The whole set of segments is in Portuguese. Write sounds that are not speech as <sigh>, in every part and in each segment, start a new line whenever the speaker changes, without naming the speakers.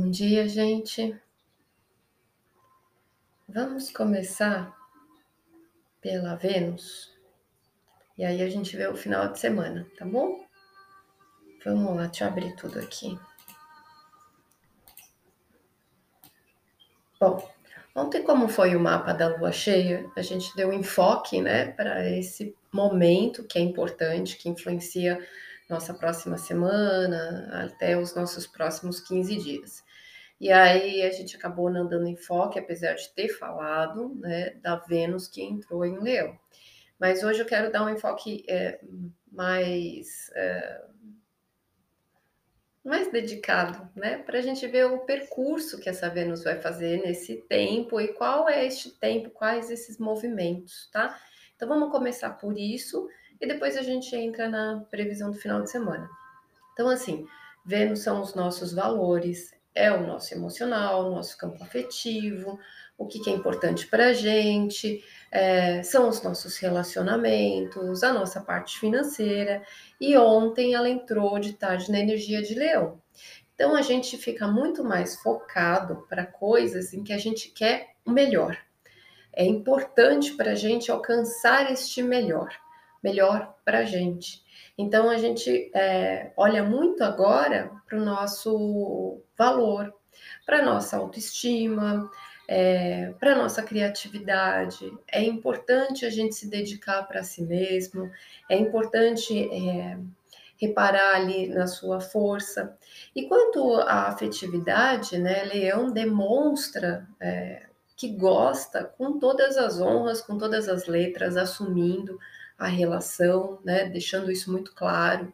Bom dia, gente. Vamos começar pela Vênus. E aí a gente vê o final de semana, tá bom? Vamos lá, deixa eu abrir tudo aqui. Bom, ontem, como foi o mapa da lua cheia, a gente deu enfoque, né, para esse momento que é importante, que influencia nossa próxima semana, até os nossos próximos 15 dias. E aí a gente acabou não dando enfoque, apesar de ter falado, né, da Vênus que entrou em Leão. Mas hoje eu quero dar um enfoque é, mais é, mais dedicado, né, para a gente ver o percurso que essa Vênus vai fazer nesse tempo e qual é este tempo, quais esses movimentos, tá? Então vamos começar por isso e depois a gente entra na previsão do final de semana. Então assim, Vênus são os nossos valores, é o nosso emocional, o nosso campo afetivo, o que, que é importante para a gente, é, são os nossos relacionamentos, a nossa parte financeira. E ontem ela entrou de tarde na energia de leão. Então a gente fica muito mais focado para coisas em que a gente quer o melhor. É importante para a gente alcançar este melhor, melhor para a gente. Então a gente é, olha muito agora para o nosso valor, para nossa autoestima, é, para nossa criatividade. É importante a gente se dedicar para si mesmo. É importante é, reparar ali na sua força. E quanto à afetividade, né, Leão demonstra é, que gosta com todas as honras, com todas as letras, assumindo a relação, né, deixando isso muito claro.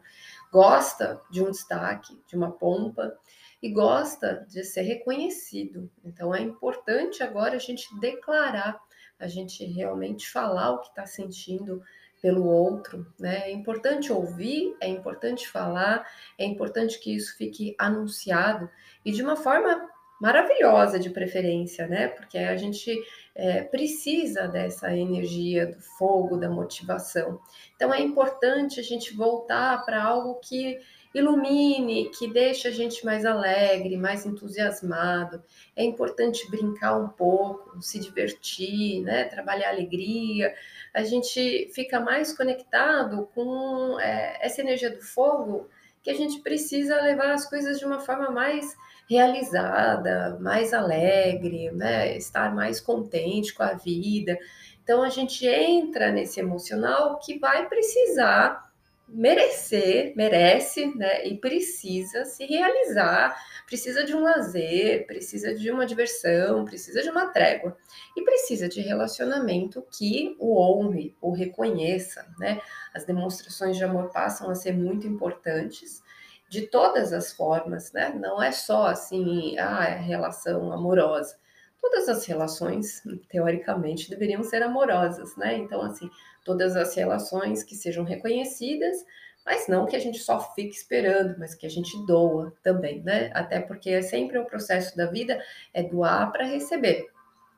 Gosta de um destaque, de uma pompa e gosta de ser reconhecido. Então é importante agora a gente declarar, a gente realmente falar o que está sentindo pelo outro, né? É importante ouvir, é importante falar, é importante que isso fique anunciado e de uma forma maravilhosa de preferência, né? Porque a gente é, precisa dessa energia do fogo, da motivação. Então é importante a gente voltar para algo que ilumine, que deixe a gente mais alegre, mais entusiasmado. É importante brincar um pouco, se divertir, né? Trabalhar alegria. A gente fica mais conectado com é, essa energia do fogo que a gente precisa levar as coisas de uma forma mais realizada, mais alegre, né? estar mais contente com a vida. Então a gente entra nesse emocional que vai precisar merecer, merece, né, e precisa se realizar, precisa de um lazer, precisa de uma diversão, precisa de uma trégua e precisa de relacionamento que o honre, o reconheça, né? As demonstrações de amor passam a ser muito importantes de todas as formas, né? Não é só assim, ah, é relação amorosa. Todas as relações, teoricamente, deveriam ser amorosas, né? Então, assim, todas as relações que sejam reconhecidas, mas não que a gente só fique esperando, mas que a gente doa também, né? Até porque é sempre o processo da vida é doar para receber,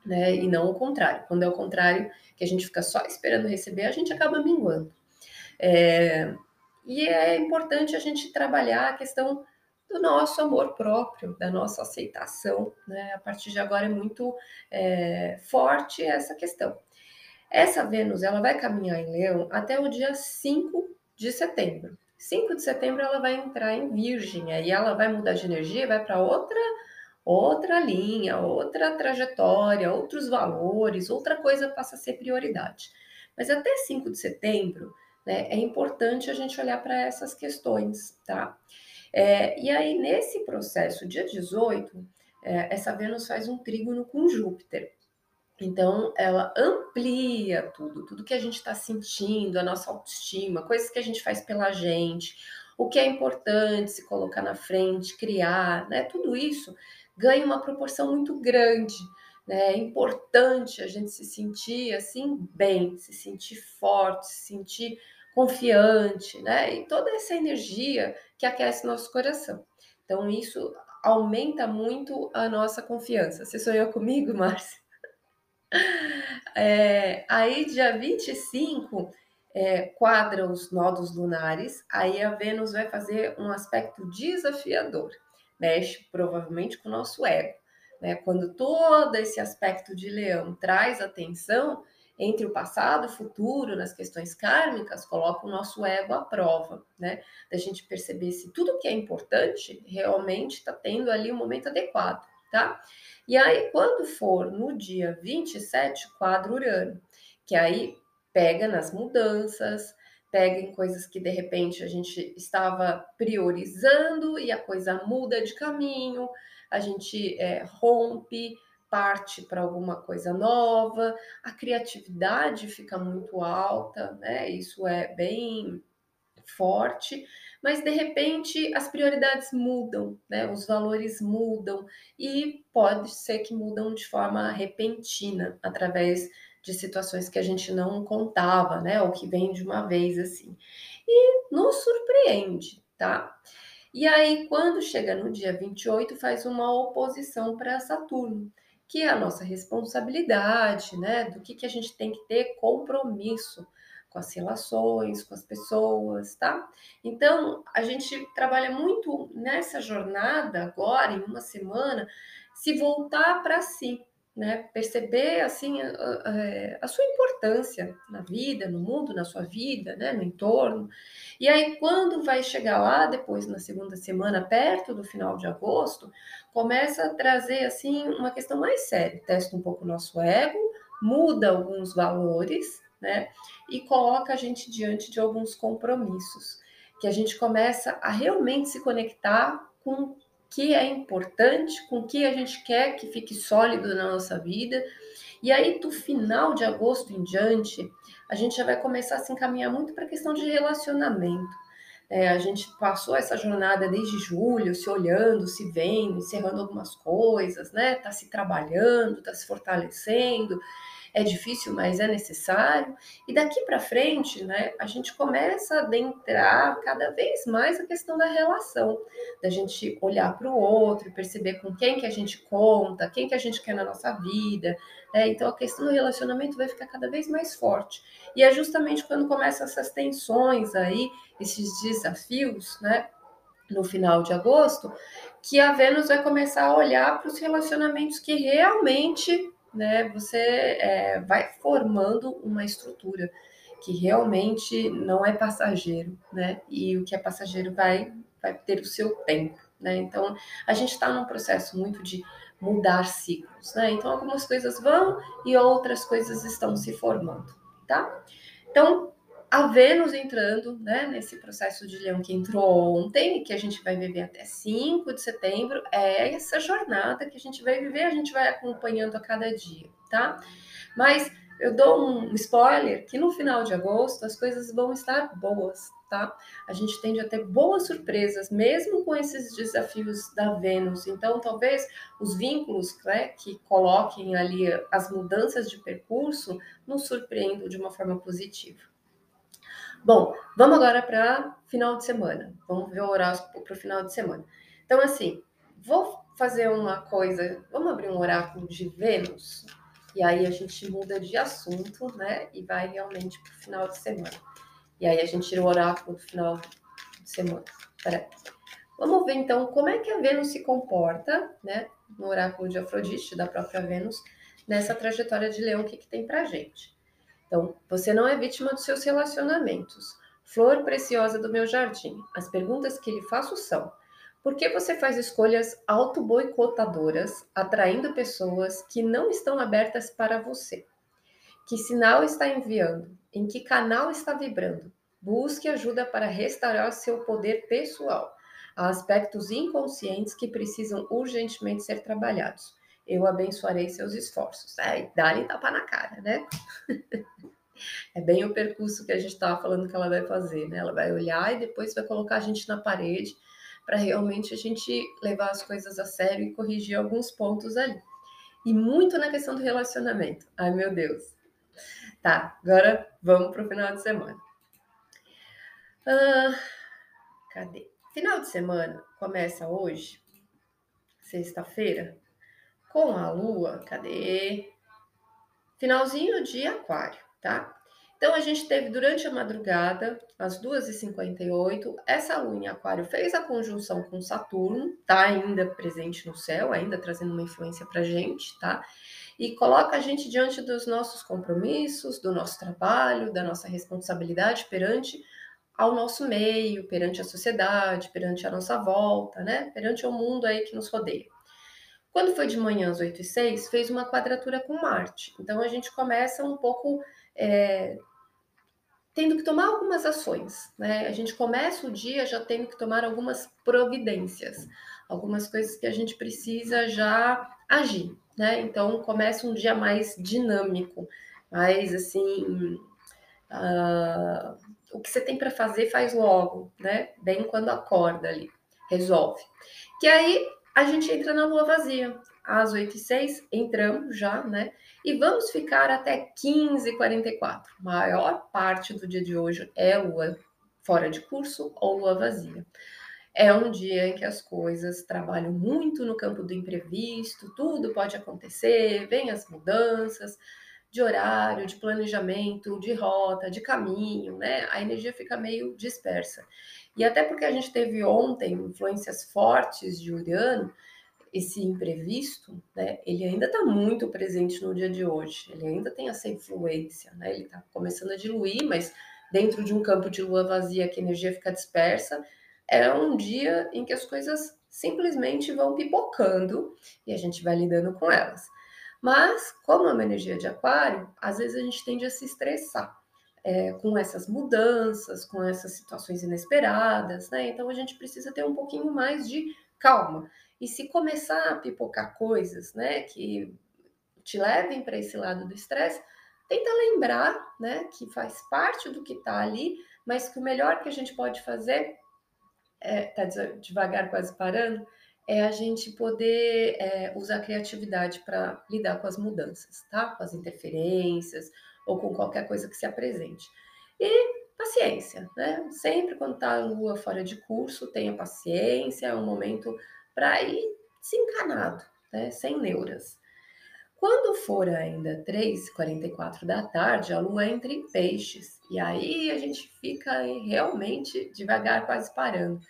né? E não o contrário. Quando é o contrário, que a gente fica só esperando receber, a gente acaba minguando. É, e é importante a gente trabalhar a questão do nosso amor próprio, da nossa aceitação. Né? A partir de agora é muito é, forte essa questão. Essa Vênus ela vai caminhar em Leão até o dia 5 de setembro. 5 de setembro ela vai entrar em Virgem, aí ela vai mudar de energia, vai para outra outra linha, outra trajetória, outros valores, outra coisa passa a ser prioridade. Mas até 5 de setembro, né, é importante a gente olhar para essas questões, tá? É, e aí, nesse processo, dia 18, é, essa Vênus faz um trígono com Júpiter. Então, ela amplia tudo, tudo que a gente está sentindo, a nossa autoestima, coisas que a gente faz pela gente, o que é importante se colocar na frente, criar, né? Tudo isso ganha uma proporção muito grande. Né? É importante a gente se sentir assim bem, se sentir forte, se sentir confiante, né? E toda essa energia que aquece nosso coração. Então, isso aumenta muito a nossa confiança. Você sonhou comigo, Márcia? <laughs> É, aí, dia 25, é, quadra os nodos lunares, aí a Vênus vai fazer um aspecto desafiador. mexe provavelmente com o nosso ego. Né? Quando todo esse aspecto de leão traz atenção entre o passado e o futuro, nas questões kármicas, coloca o nosso ego à prova, né? Da gente perceber se tudo que é importante realmente está tendo ali o um momento adequado, tá? E aí, quando for no dia 27, quadro Urano, que aí pega nas mudanças, pega em coisas que de repente a gente estava priorizando e a coisa muda de caminho, a gente é, rompe, parte para alguma coisa nova, a criatividade fica muito alta, né? Isso é bem forte, mas de repente as prioridades mudam, né? Os valores mudam e pode ser que mudam de forma repentina através de situações que a gente não contava, né? Ou que vem de uma vez assim. E nos surpreende, tá? E aí, quando chega no dia 28, faz uma oposição para Saturno, que é a nossa responsabilidade, né? Do que, que a gente tem que ter compromisso com as relações, com as pessoas, tá? Então, a gente trabalha muito nessa jornada agora, em uma semana, se voltar para si, né? Perceber assim a, a, a, sua importância na vida, no mundo, na sua vida, né? No entorno. E aí, quando vai chegar lá, depois na segunda semana, perto do final de agosto, começa a trazer assim uma questão mais séria. Testa um pouco o nosso ego, muda alguns valores, né? E coloca a gente diante de alguns compromissos, que a gente começa a realmente se conectar com que é importante, com o que a gente quer que fique sólido na nossa vida. E aí, do final de agosto em diante, a gente já vai começar a se encaminhar muito para a questão de relacionamento. É, a gente passou essa jornada desde julho, se olhando, se vendo, encerrando algumas coisas, né? Tá se trabalhando, tá se fortalecendo é difícil, mas é necessário. E daqui para frente, né, a gente começa a adentrar cada vez mais a questão da relação, da gente olhar para o outro, perceber com quem que a gente conta, quem que a gente quer na nossa vida. Né? Então a questão do relacionamento vai ficar cada vez mais forte. E é justamente quando começam essas tensões aí, esses desafios, né? no final de agosto, que a Vênus vai começar a olhar para os relacionamentos que realmente né, você é, vai formando uma estrutura que realmente não é passageiro, né? E o que é passageiro vai, vai ter o seu tempo, né? Então, a gente está num processo muito de mudar ciclos, né? Então, algumas coisas vão e outras coisas estão se formando, tá? Então, a Vênus entrando né, nesse processo de leão que entrou ontem, que a gente vai viver até 5 de setembro, é essa jornada que a gente vai viver, a gente vai acompanhando a cada dia, tá? Mas eu dou um spoiler que no final de agosto as coisas vão estar boas, tá? A gente tende a ter boas surpresas, mesmo com esses desafios da Vênus. Então, talvez os vínculos né, que coloquem ali as mudanças de percurso nos surpreendam de uma forma positiva. Bom, vamos agora para final de semana. Vamos ver o horóscopo para o final de semana. Então, assim, vou fazer uma coisa. Vamos abrir um oráculo de Vênus. E aí a gente muda de assunto, né? E vai realmente para o final de semana. E aí a gente tira o oráculo do final de semana. Peraí. Vamos ver então como é que a Vênus se comporta, né? No oráculo de Afrodite, da própria Vênus, nessa trajetória de leão, o que, que tem pra gente. Então, você não é vítima dos seus relacionamentos. Flor preciosa do meu jardim. As perguntas que lhe faço são: por que você faz escolhas auto-boicotadoras, atraindo pessoas que não estão abertas para você? Que sinal está enviando? Em que canal está vibrando? Busque ajuda para restaurar seu poder pessoal. Há aspectos inconscientes que precisam urgentemente ser trabalhados eu abençoarei seus esforços. É, dá-lhe tapa na cara, né? <laughs> é bem o percurso que a gente estava falando que ela vai fazer, né? Ela vai olhar e depois vai colocar a gente na parede para realmente a gente levar as coisas a sério e corrigir alguns pontos ali. E muito na questão do relacionamento. Ai, meu Deus. Tá, agora vamos para o final de semana. Ah, cadê? Final de semana começa hoje, sexta-feira, com a lua, cadê? Finalzinho de aquário, tá? Então a gente teve durante a madrugada, às 2h58, essa lua em Aquário fez a conjunção com Saturno, tá ainda presente no céu, ainda trazendo uma influência pra gente, tá? E coloca a gente diante dos nossos compromissos, do nosso trabalho, da nossa responsabilidade perante ao nosso meio, perante a sociedade, perante a nossa volta, né? Perante o mundo aí que nos rodeia. Quando foi de manhã às 8 e 6, fez uma quadratura com Marte. Então a gente começa um pouco é, tendo que tomar algumas ações, né? A gente começa o dia já tendo que tomar algumas providências, algumas coisas que a gente precisa já agir, né? Então começa um dia mais dinâmico, mais assim. Uh, o que você tem para fazer, faz logo, né? Bem quando acorda ali, resolve. Que aí a gente entra na lua vazia. Às 8 e 6 entramos já, né? E vamos ficar até 15 e 44. A maior parte do dia de hoje é lua fora de curso ou lua vazia. É um dia em que as coisas trabalham muito no campo do imprevisto, tudo pode acontecer, vem as mudanças, de horário, de planejamento, de rota, de caminho, né? A energia fica meio dispersa. E até porque a gente teve ontem influências fortes de Urano, esse imprevisto, né? Ele ainda está muito presente no dia de hoje. Ele ainda tem essa influência, né? Ele está começando a diluir, mas dentro de um campo de lua vazia que a energia fica dispersa, é um dia em que as coisas simplesmente vão pipocando e a gente vai lidando com elas. Mas, como é uma energia de aquário, às vezes a gente tende a se estressar é, com essas mudanças, com essas situações inesperadas, né? Então a gente precisa ter um pouquinho mais de calma. E se começar a pipocar coisas, né, que te levem para esse lado do estresse, tenta lembrar, né, que faz parte do que está ali, mas que o melhor que a gente pode fazer é, tá devagar quase parando, é a gente poder é, usar a criatividade para lidar com as mudanças, tá? Com as interferências ou com qualquer coisa que se apresente. E paciência, né? Sempre quando tá a lua fora de curso, tenha paciência, é um momento para ir desencanado, né? Sem neuras. Quando for ainda 3h44 da tarde, a lua entra em peixes. E aí a gente fica realmente devagar, quase parando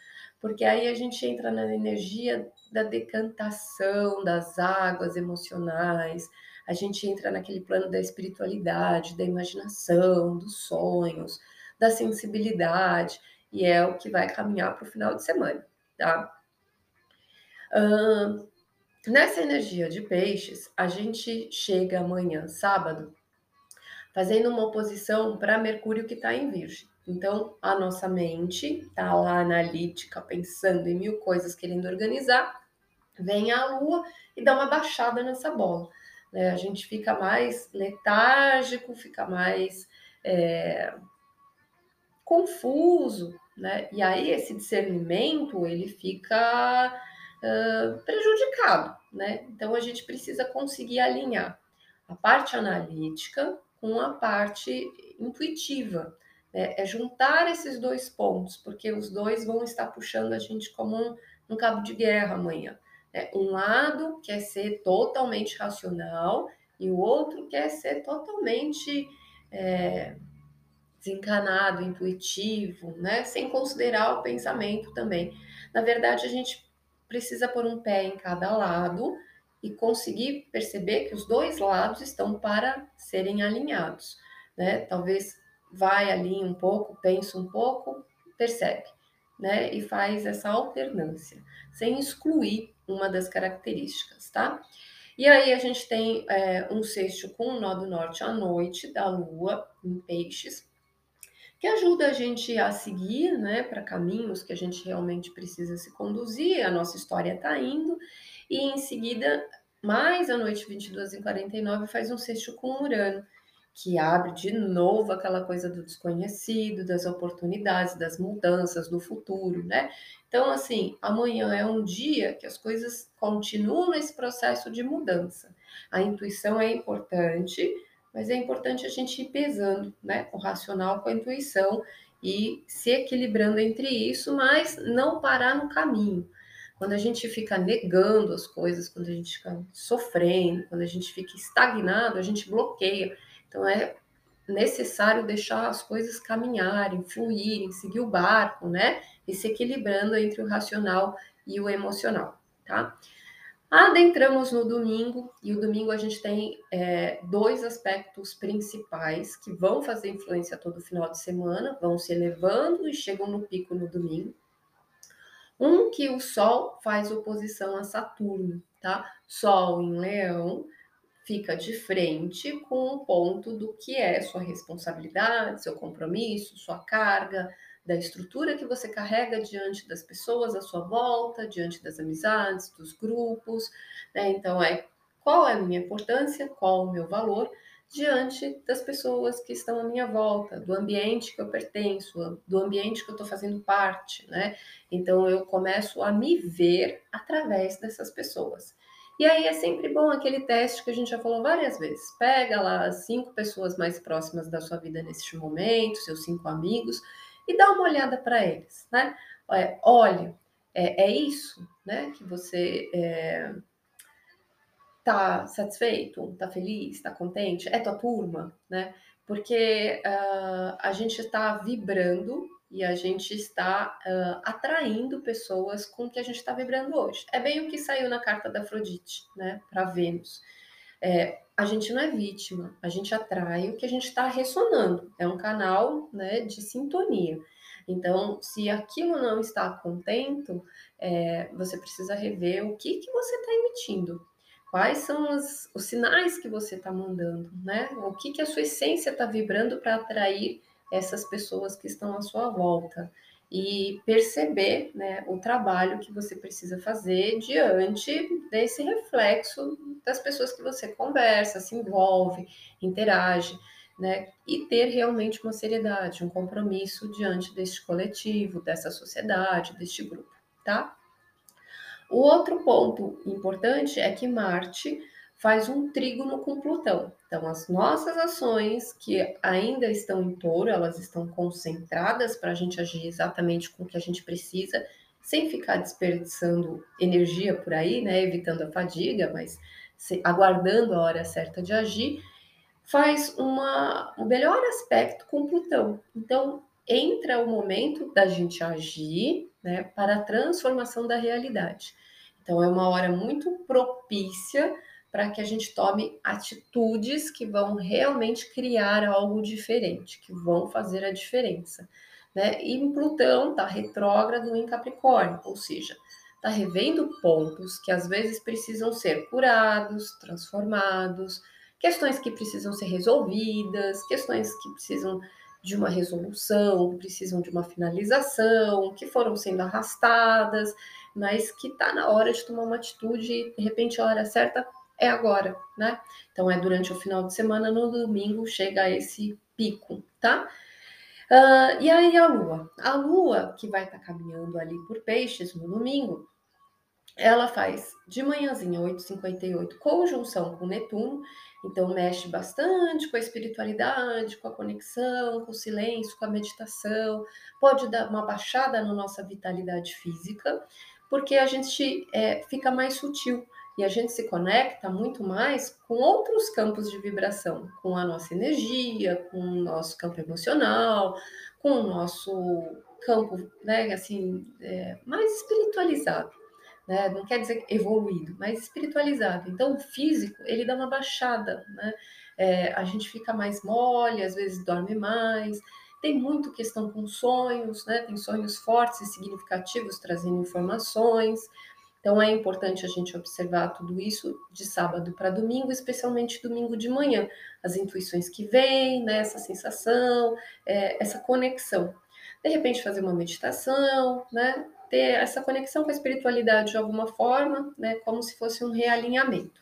porque aí a gente entra na energia da decantação das águas emocionais, a gente entra naquele plano da espiritualidade, da imaginação, dos sonhos, da sensibilidade, e é o que vai caminhar para o final de semana, tá? Uh, nessa energia de peixes, a gente chega amanhã, sábado, fazendo uma oposição para Mercúrio que está em Virgem. Então, a nossa mente está lá analítica, pensando em mil coisas, querendo organizar, vem a lua e dá uma baixada nessa bola. Né? A gente fica mais letárgico, fica mais é, confuso, né? E aí esse discernimento ele fica uh, prejudicado, né? Então a gente precisa conseguir alinhar a parte analítica com a parte intuitiva. É, é, juntar esses dois pontos, porque os dois vão estar puxando a gente como um, um cabo de guerra amanhã. É, um lado quer ser totalmente racional e o outro quer ser totalmente é, desencanado, intuitivo, né? sem considerar o pensamento também. Na verdade, a gente precisa pôr um pé em cada lado e conseguir perceber que os dois lados estão para serem alinhados. Né? Talvez vai ali um pouco, pensa um pouco, percebe, né? E faz essa alternância, sem excluir uma das características, tá? E aí a gente tem é, um sexto com o nó do norte à noite da lua em peixes, que ajuda a gente a seguir, né, para caminhos que a gente realmente precisa se conduzir, a nossa história está indo, e em seguida, mais à noite 22 e 49, faz um sexto com Urano, que abre de novo aquela coisa do desconhecido, das oportunidades, das mudanças, do futuro, né? Então, assim, amanhã é um dia que as coisas continuam nesse processo de mudança. A intuição é importante, mas é importante a gente ir pesando, né? O racional com a intuição e se equilibrando entre isso, mas não parar no caminho. Quando a gente fica negando as coisas, quando a gente fica sofrendo, quando a gente fica estagnado, a gente bloqueia então é necessário deixar as coisas caminharem, fluírem, seguir o barco, né? E se equilibrando entre o racional e o emocional, tá? Adentramos no domingo, e o domingo a gente tem é, dois aspectos principais que vão fazer influência todo final de semana, vão se elevando e chegam no pico no domingo. Um que o Sol faz oposição a Saturno, tá? Sol em Leão fica de frente com um ponto do que é sua responsabilidade, seu compromisso, sua carga, da estrutura que você carrega diante das pessoas à sua volta, diante das amizades, dos grupos. Né? Então, é qual é a minha importância, qual o meu valor diante das pessoas que estão à minha volta, do ambiente que eu pertenço, do ambiente que eu estou fazendo parte, né? Então eu começo a me ver através dessas pessoas. E aí é sempre bom aquele teste que a gente já falou várias vezes. Pega lá as cinco pessoas mais próximas da sua vida neste momento, seus cinco amigos, e dá uma olhada para eles, né? Olha, é, é, isso, né? Que você é, tá satisfeito, tá feliz, tá contente, é tua turma, né? Porque uh, a gente está vibrando e a gente está uh, atraindo pessoas com o que a gente está vibrando hoje. É bem o que saiu na carta da Afrodite, né? Para Vênus. É, a gente não é vítima, a gente atrai o que a gente está ressonando. É um canal né, de sintonia. Então, se aquilo não está contento, é, você precisa rever o que, que você está emitindo. Quais são os, os sinais que você está mandando, né? O que, que a sua essência está vibrando para atrair essas pessoas que estão à sua volta e perceber né, o trabalho que você precisa fazer diante desse reflexo das pessoas que você conversa, se envolve, interage, né, e ter realmente uma seriedade, um compromisso diante deste coletivo, dessa sociedade, deste grupo, tá? O outro ponto importante é que Marte faz um trígono com Plutão. Então, as nossas ações que ainda estão em touro, elas estão concentradas para a gente agir exatamente com o que a gente precisa, sem ficar desperdiçando energia por aí, né? Evitando a fadiga, mas se, aguardando a hora certa de agir, faz uma, um melhor aspecto com Plutão. Então, entra o momento da gente agir né, para a transformação da realidade. Então, é uma hora muito propícia para que a gente tome atitudes que vão realmente criar algo diferente, que vão fazer a diferença. Né? E Plutão está retrógrado em Capricórnio, ou seja, está revendo pontos que às vezes precisam ser curados, transformados, questões que precisam ser resolvidas, questões que precisam de uma resolução, precisam de uma finalização, que foram sendo arrastadas, mas que está na hora de tomar uma atitude de repente a hora certa é agora, né? Então é durante o final de semana, no domingo chega esse pico, tá? Uh, e aí a Lua? A Lua, que vai estar tá caminhando ali por peixes no domingo, ela faz de manhãzinha 8h58 conjunção com Netuno, então mexe bastante com a espiritualidade, com a conexão, com o silêncio, com a meditação, pode dar uma baixada na nossa vitalidade física, porque a gente é, fica mais sutil e a gente se conecta muito mais com outros campos de vibração, com a nossa energia, com o nosso campo emocional, com o nosso campo, né, assim, é, mais espiritualizado, né? Não quer dizer evoluído, mas espiritualizado. Então, o físico ele dá uma baixada, né? É, a gente fica mais mole, às vezes dorme mais. Tem muito questão com sonhos, né? Tem sonhos fortes e significativos trazendo informações. Então é importante a gente observar tudo isso de sábado para domingo, especialmente domingo de manhã, as intuições que vêm, né, essa sensação, é, essa conexão. De repente fazer uma meditação, né, ter essa conexão com a espiritualidade de alguma forma, né, como se fosse um realinhamento.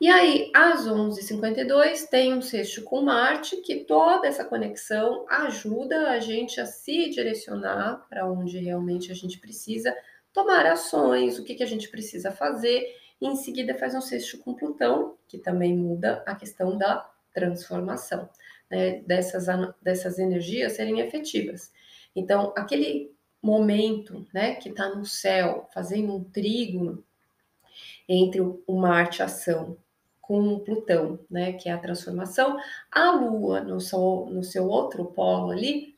E aí, às 11h52, tem um sexto com Marte, que toda essa conexão ajuda a gente a se direcionar para onde realmente a gente precisa tomar ações, o que, que a gente precisa fazer, e em seguida faz um sexto com Plutão, que também muda a questão da transformação, né, dessas, dessas energias serem efetivas. Então, aquele momento né, que está no céu, fazendo um trígono entre o Marte ação com Plutão, né, que é a transformação. A Lua, no seu, no seu outro polo ali,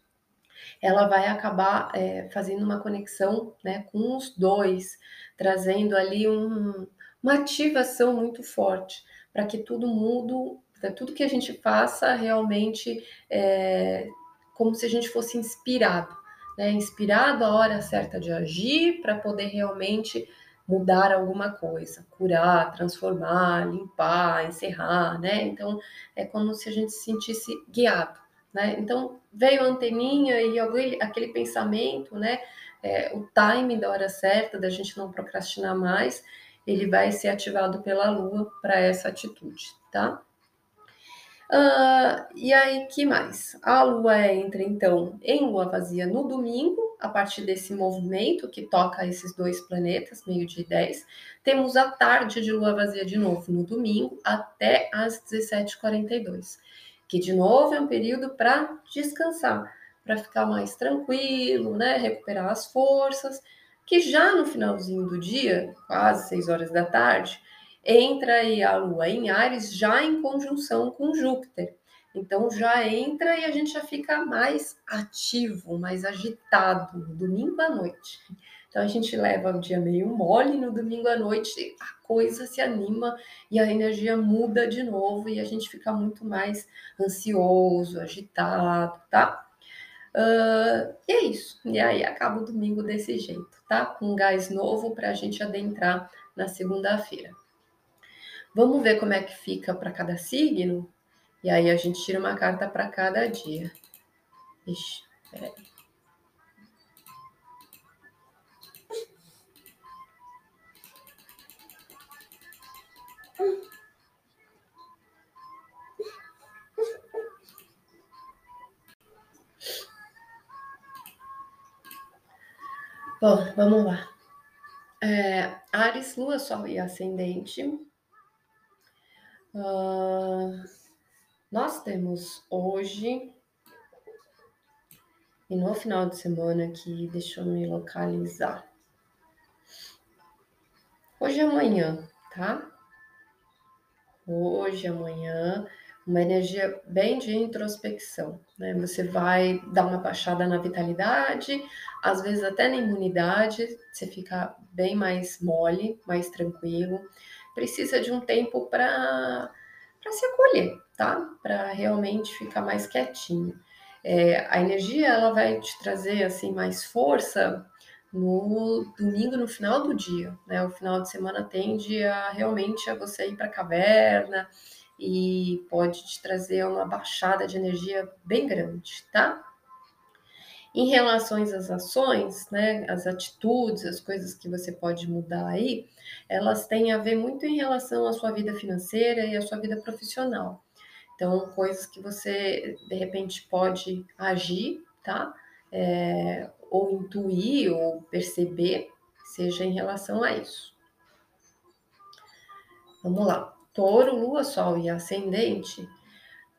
ela vai acabar é, fazendo uma conexão né, com os dois, trazendo ali um, uma ativação muito forte para que tudo mudo, para tudo que a gente faça realmente é, como se a gente fosse inspirado, né? Inspirado a hora certa de agir para poder realmente mudar alguma coisa, curar, transformar, limpar, encerrar, né? Então é como se a gente se sentisse guiado, né? Então veio a anteninha e aquele pensamento, né? É, o time da hora certa, da gente não procrastinar mais, ele vai ser ativado pela Lua para essa atitude, tá? Uh, e aí, que mais? A Lua entra então em Lua vazia no domingo, a partir desse movimento que toca esses dois planetas, meio de 10. Temos a tarde de Lua vazia de novo no domingo, até às 17h42, que de novo é um período para descansar, para ficar mais tranquilo, né? Recuperar as forças. Que já no finalzinho do dia, quase 6 horas da tarde, entra aí a Lua em Ares já em conjunção com Júpiter. Então já entra e a gente já fica mais ativo, mais agitado domingo à noite. Então a gente leva o dia meio mole no domingo à noite, a coisa se anima e a energia muda de novo e a gente fica muito mais ansioso, agitado, tá? Uh, e é isso. E aí acaba o domingo desse jeito, tá? Com gás novo para a gente adentrar na segunda-feira. Vamos ver como é que fica para cada signo? E aí a gente tira uma carta para cada dia. Ixi, peraí. Bom, vamos lá. É, Ares, Lua, Sol e Ascendente Uh, nós temos hoje e no final de semana aqui, deixa eu me localizar. Hoje e amanhã, tá? Hoje, amanhã, uma energia bem de introspecção, né? Você vai dar uma baixada na vitalidade, às vezes até na imunidade, você fica bem mais mole, mais tranquilo precisa de um tempo para se acolher, tá? Para realmente ficar mais quietinho. É, a energia ela vai te trazer assim mais força no domingo, no final do dia, né? O final de semana tende a realmente a você ir para a caverna e pode te trazer uma baixada de energia bem grande, tá? Em relação às ações, né, as atitudes, as coisas que você pode mudar aí, elas têm a ver muito em relação à sua vida financeira e à sua vida profissional. Então, coisas que você de repente pode agir, tá? É, ou intuir ou perceber, seja em relação a isso. Vamos lá. Touro, Lua, Sol e Ascendente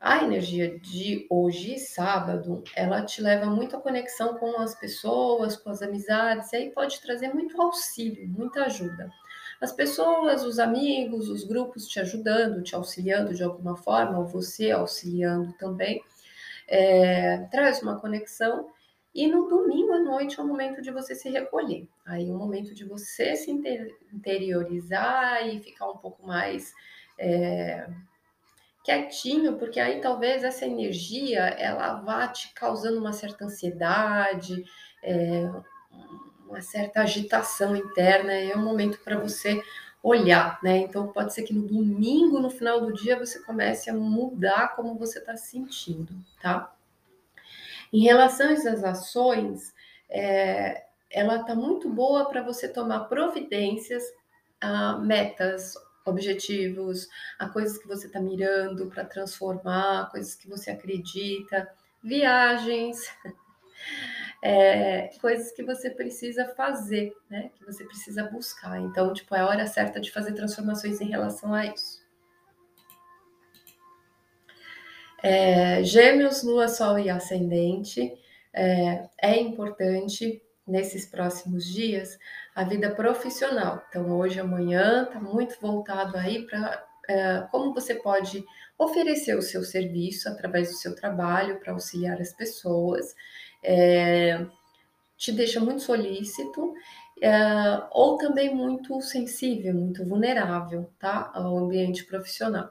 a energia de hoje, sábado, ela te leva muito à conexão com as pessoas, com as amizades, e aí pode trazer muito auxílio, muita ajuda. As pessoas, os amigos, os grupos te ajudando, te auxiliando de alguma forma, ou você auxiliando também, é, traz uma conexão. E no domingo à noite é o momento de você se recolher. Aí é o momento de você se interiorizar e ficar um pouco mais. É, quietinho, porque aí talvez essa energia ela vá te causando uma certa ansiedade, é, uma certa agitação interna, é um momento para você olhar, né? Então pode ser que no domingo, no final do dia, você comece a mudar como você está se sentindo, tá? Em relação às ações, é, ela está muito boa para você tomar providências, a metas, objetivos, a coisas que você está mirando para transformar, coisas que você acredita, viagens, <laughs> é, coisas que você precisa fazer, né? Que você precisa buscar. Então, tipo, é a hora certa de fazer transformações em relação a isso. É, gêmeos, Lua, Sol e Ascendente é, é importante nesses próximos dias a vida profissional. Então, hoje, amanhã, está muito voltado aí para uh, como você pode oferecer o seu serviço através do seu trabalho para auxiliar as pessoas. É, te deixa muito solícito é, ou também muito sensível, muito vulnerável, tá? Ao ambiente profissional.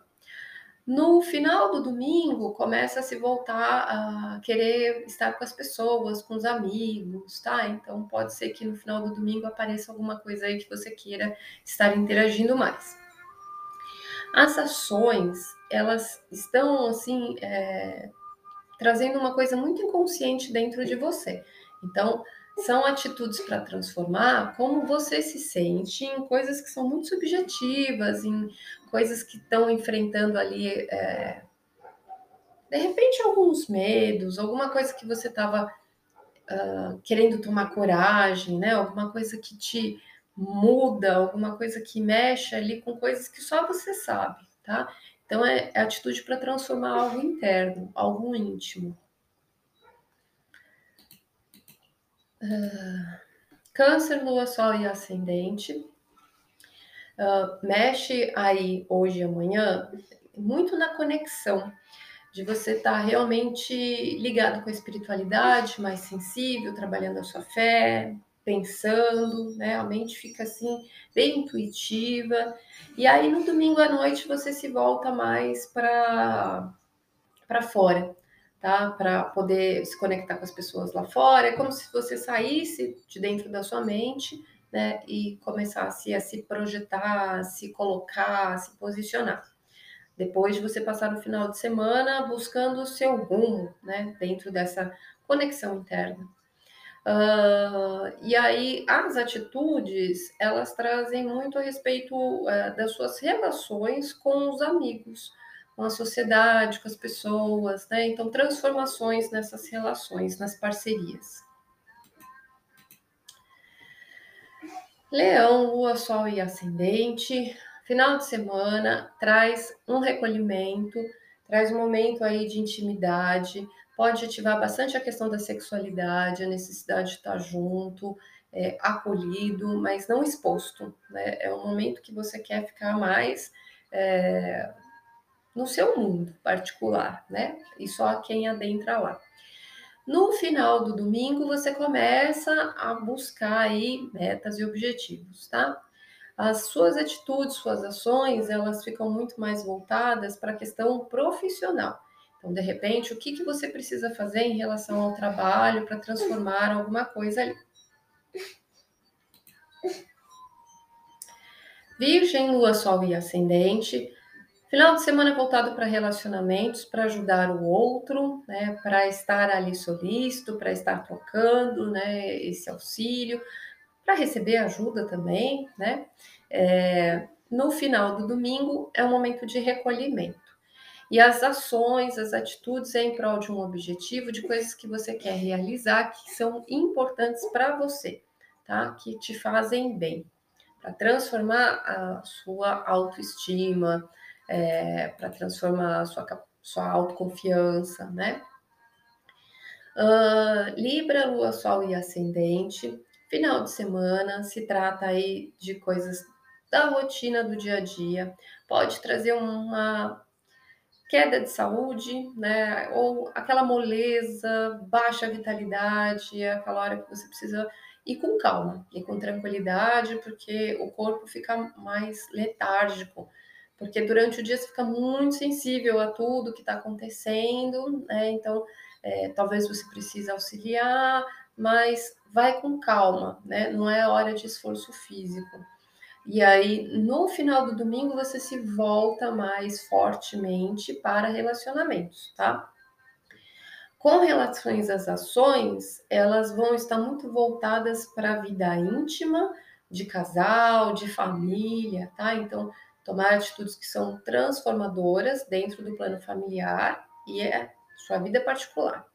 No final do domingo, começa a se voltar a querer estar com as pessoas, com os amigos, tá? Então, pode ser que no final do domingo apareça alguma coisa aí que você queira estar interagindo mais. As ações, elas estão, assim, é, trazendo uma coisa muito inconsciente dentro de você. Então, são atitudes para transformar como você se sente em coisas que são muito subjetivas, em coisas que estão enfrentando ali, é, de repente, alguns medos, alguma coisa que você estava uh, ah, querendo tomar coragem, né? Alguma coisa que te muda, alguma coisa que mexe ali com coisas que só você sabe, tá? Então é, é atitude para transformar algo interno, algo íntimo. Uh, câncer, lua, sol e ascendente. Uh, mexe aí hoje e amanhã muito na conexão de você estar tá realmente ligado com a espiritualidade, mais sensível, trabalhando a sua fé, pensando, né? A mente fica assim bem intuitiva. E aí no domingo à noite você se volta mais para para fora, tá? Para poder se conectar com as pessoas lá fora. É como se você saísse de dentro da sua mente, né? E começasse a se projetar, a se colocar, a se posicionar. Depois de você passar o final de semana buscando o seu rumo, né? Dentro dessa conexão interna. Uh, e aí as atitudes elas trazem muito a respeito uh, das suas relações com os amigos, com a sociedade, com as pessoas, né? Então, transformações nessas relações, nas parcerias. Leão, Lua, Sol e Ascendente. Final de semana traz um recolhimento, traz um momento aí de intimidade, pode ativar bastante a questão da sexualidade, a necessidade de estar junto, é, acolhido, mas não exposto. Né? É um momento que você quer ficar mais é, no seu mundo particular, né? E só quem adentra lá. No final do domingo, você começa a buscar aí metas e objetivos, tá? As suas atitudes, suas ações, elas ficam muito mais voltadas para a questão profissional. Então, de repente, o que, que você precisa fazer em relação ao trabalho para transformar alguma coisa ali? Virgem, Lua, Sol e Ascendente Final de semana voltado para relacionamentos, para ajudar o outro, né, para estar ali solícito, para estar trocando, né, esse auxílio, para receber ajuda também, né. É, no final do domingo é um momento de recolhimento. E as ações, as atitudes é em prol de um objetivo, de coisas que você quer realizar, que são importantes para você, tá? Que te fazem bem, para transformar a sua autoestima, é, para transformar sua, sua autoconfiança, né? Uh, Libra, Lua, Sol e Ascendente. Final de semana se trata aí de coisas da rotina do dia a dia. Pode trazer uma queda de saúde, né? Ou aquela moleza, baixa vitalidade, aquela hora que você precisa ir com calma e com tranquilidade, porque o corpo fica mais letárgico porque durante o dia você fica muito sensível a tudo que está acontecendo, né? Então, é, talvez você precise auxiliar, mas vai com calma, né? Não é hora de esforço físico. E aí, no final do domingo, você se volta mais fortemente para relacionamentos, tá? Com relações às ações, elas vão estar muito voltadas para a vida íntima, de casal, de família, tá? Então, tomar atitudes que são transformadoras dentro do plano familiar e é sua vida particular.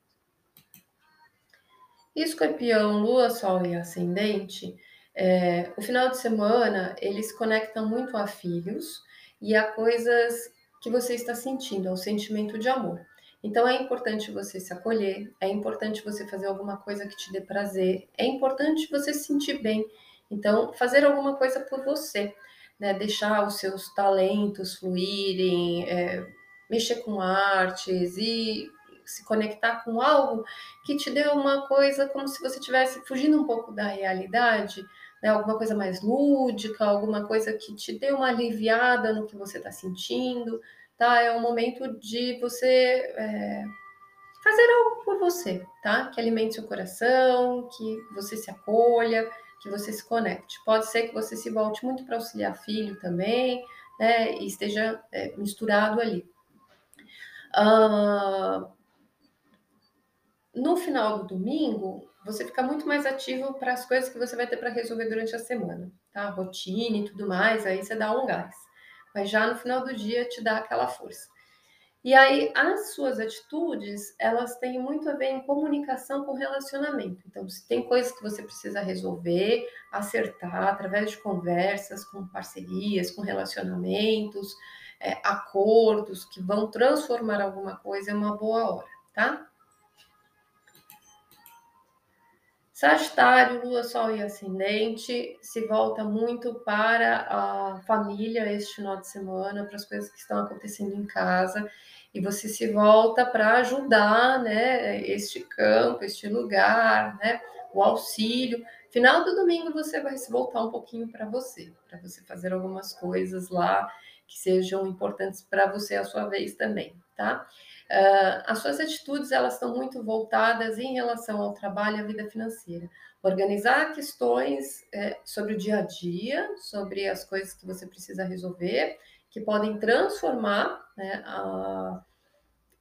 Escorpião, Lua, Sol e Ascendente, é, o final de semana eles conectam muito a filhos e a coisas que você está sentindo, ao sentimento de amor. Então é importante você se acolher, é importante você fazer alguma coisa que te dê prazer, é importante você se sentir bem. Então, fazer alguma coisa por você né, deixar os seus talentos fluírem, é, mexer com artes e se conectar com algo que te dê uma coisa como se você estivesse fugindo um pouco da realidade, né, alguma coisa mais lúdica, alguma coisa que te dê uma aliviada no que você está sentindo, tá? É um momento de você é, fazer algo por você, tá? Que alimente seu coração, que você se acolha, que você se conecte. Pode ser que você se volte muito para auxiliar filho também, né? E esteja é, misturado ali. Uh, no final do domingo, você fica muito mais ativo para as coisas que você vai ter para resolver durante a semana, tá? Rotina e tudo mais, aí você dá um gás. Mas já no final do dia te dá aquela força. E aí, as suas atitudes, elas têm muito a ver em comunicação com relacionamento. Então, se tem coisas que você precisa resolver, acertar através de conversas, com parcerias, com relacionamentos, é, acordos que vão transformar alguma coisa, é uma boa hora, tá? Sagitário, Lua, Sol e Ascendente se volta muito para a família este final de semana, para as coisas que estão acontecendo em casa, e você se volta para ajudar, né, este campo, este lugar, né, o auxílio. Final do domingo você vai se voltar um pouquinho para você, para você fazer algumas coisas lá que sejam importantes para você a sua vez também, tá? Uh, as suas atitudes elas estão muito voltadas em relação ao trabalho e à vida financeira. Organizar questões é, sobre o dia a dia, sobre as coisas que você precisa resolver, que podem transformar né, a,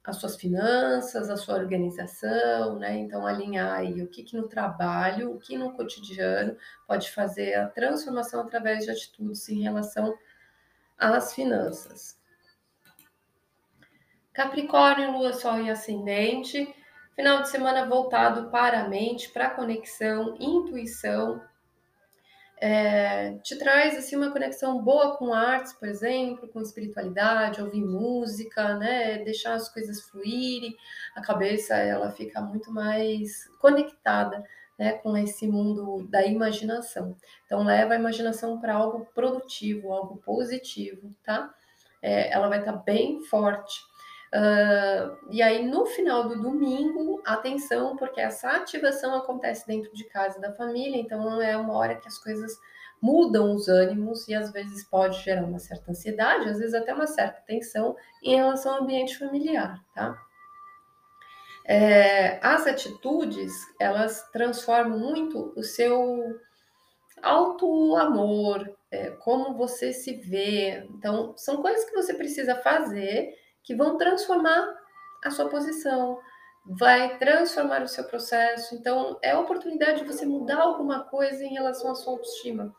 as suas finanças, a sua organização, né? Então, alinhar aí o que, que no trabalho, o que no cotidiano pode fazer a transformação através de atitudes em relação às finanças. Capricórnio, Lua, Sol e Ascendente. Final de semana voltado para a mente, para a conexão, intuição. É, te traz assim uma conexão boa com artes, por exemplo, com espiritualidade, ouvir música, né? Deixar as coisas fluírem. A cabeça ela fica muito mais conectada, né, com esse mundo da imaginação. Então leva a imaginação para algo produtivo, algo positivo, tá? É, ela vai estar tá bem forte. Uh, e aí, no final do domingo, atenção, porque essa ativação acontece dentro de casa da família, então é uma hora que as coisas mudam os ânimos e às vezes pode gerar uma certa ansiedade, às vezes até uma certa tensão em relação ao ambiente familiar, tá? É, as atitudes, elas transformam muito o seu auto-amor, é, como você se vê. Então, são coisas que você precisa fazer que vão transformar a sua posição, vai transformar o seu processo. Então, é a oportunidade de você mudar alguma coisa em relação à sua autoestima.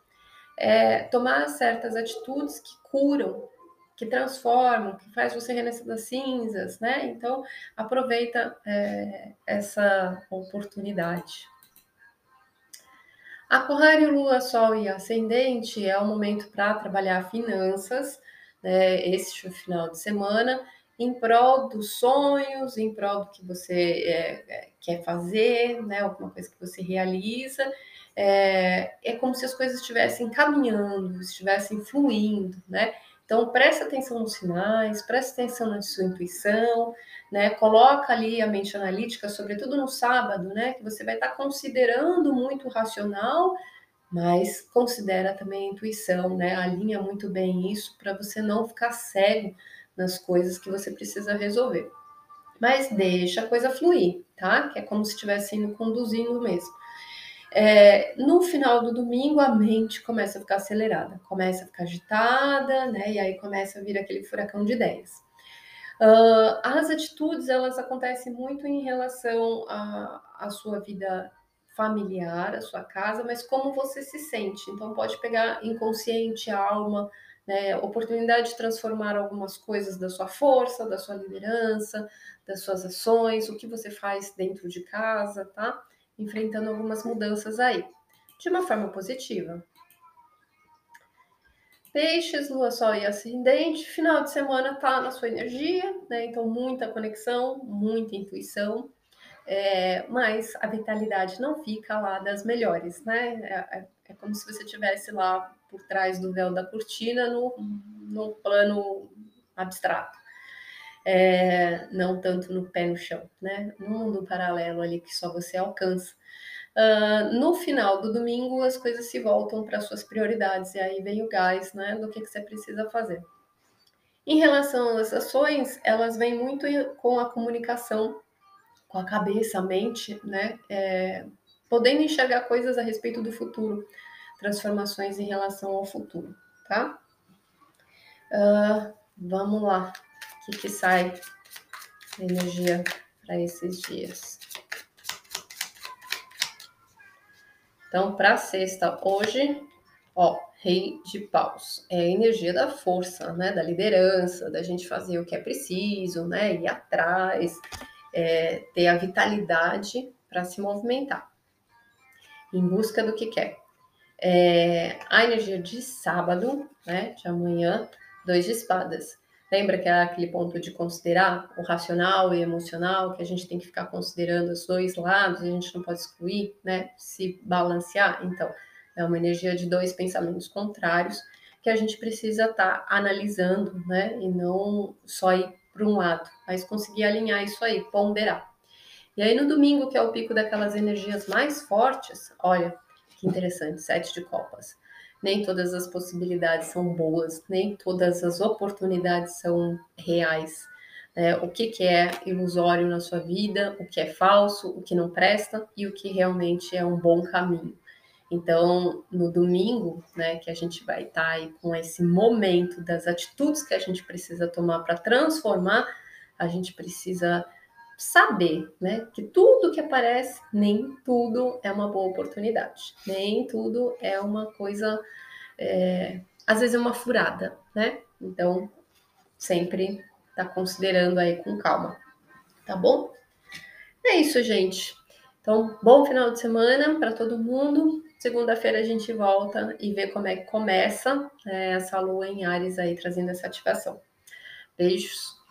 É, tomar certas atitudes que curam, que transformam, que faz você renascer das cinzas, né? Então, aproveita é, essa oportunidade. Aquário, Lua, Sol e Ascendente é o momento para trabalhar finanças, né, este final de semana, em prol dos sonhos, em prol do que você é, é, quer fazer, né, alguma coisa que você realiza. É, é como se as coisas estivessem caminhando, estivessem fluindo, né? Então, preste atenção nos sinais, preste atenção na sua intuição, né? Coloca ali a mente analítica, sobretudo no sábado, né? Que você vai estar considerando muito racional, mas considera também a intuição, né? Alinha muito bem isso para você não ficar cego nas coisas que você precisa resolver. Mas deixa a coisa fluir, tá? Que é como se estivesse indo conduzindo mesmo. É, no final do domingo, a mente começa a ficar acelerada, começa a ficar agitada, né? E aí começa a vir aquele furacão de ideias. Uh, as atitudes, elas acontecem muito em relação à sua vida familiar, a sua casa, mas como você se sente. Então, pode pegar inconsciente, alma, né, oportunidade de transformar algumas coisas da sua força, da sua liderança, das suas ações, o que você faz dentro de casa, tá? Enfrentando algumas mudanças aí, de uma forma positiva. Peixes, lua, sol e ascendente, final de semana tá na sua energia, né? Então, muita conexão, muita intuição, é, mas a vitalidade não fica lá das melhores, né? É, é, é como se você tivesse lá por trás do véu da cortina no, no plano abstrato. É, não tanto no pé no chão, né? No mundo paralelo ali que só você alcança. Uh, no final do domingo, as coisas se voltam para suas prioridades, e aí vem o gás, né? Do que, que você precisa fazer. Em relação às ações, elas vêm muito com a comunicação com a cabeça, a mente, né? É, podendo enxergar coisas a respeito do futuro, transformações em relação ao futuro, tá? Uh, vamos lá, o que, que sai energia para esses dias? Então, para sexta, hoje, ó, rei de paus. É a energia da força, né? Da liderança, da gente fazer o que é preciso, né? Ir atrás, é, ter a vitalidade para se movimentar em busca do que quer. É, a energia de sábado, né, de amanhã, dois de espadas. Lembra que é aquele ponto de considerar o racional e emocional, que a gente tem que ficar considerando os dois lados, a gente não pode excluir, né, se balancear? Então, é uma energia de dois pensamentos contrários que a gente precisa estar tá analisando, né, e não só ir para um lado, mas conseguir alinhar isso aí, ponderar. E aí no domingo, que é o pico daquelas energias mais fortes, olha que interessante, sete de copas. Nem todas as possibilidades são boas, nem todas as oportunidades são reais. É, o que, que é ilusório na sua vida, o que é falso, o que não presta e o que realmente é um bom caminho. Então, no domingo, né, que a gente vai estar tá aí com esse momento das atitudes que a gente precisa tomar para transformar, a gente precisa saber, né, que tudo que aparece, nem tudo é uma boa oportunidade, nem tudo é uma coisa, é, às vezes é uma furada, né? Então, sempre tá considerando aí com calma, tá bom? É isso, gente. Então, bom final de semana para todo mundo. Segunda-feira a gente volta e vê como é que começa é, essa lua em Ares aí trazendo essa ativação. Beijos.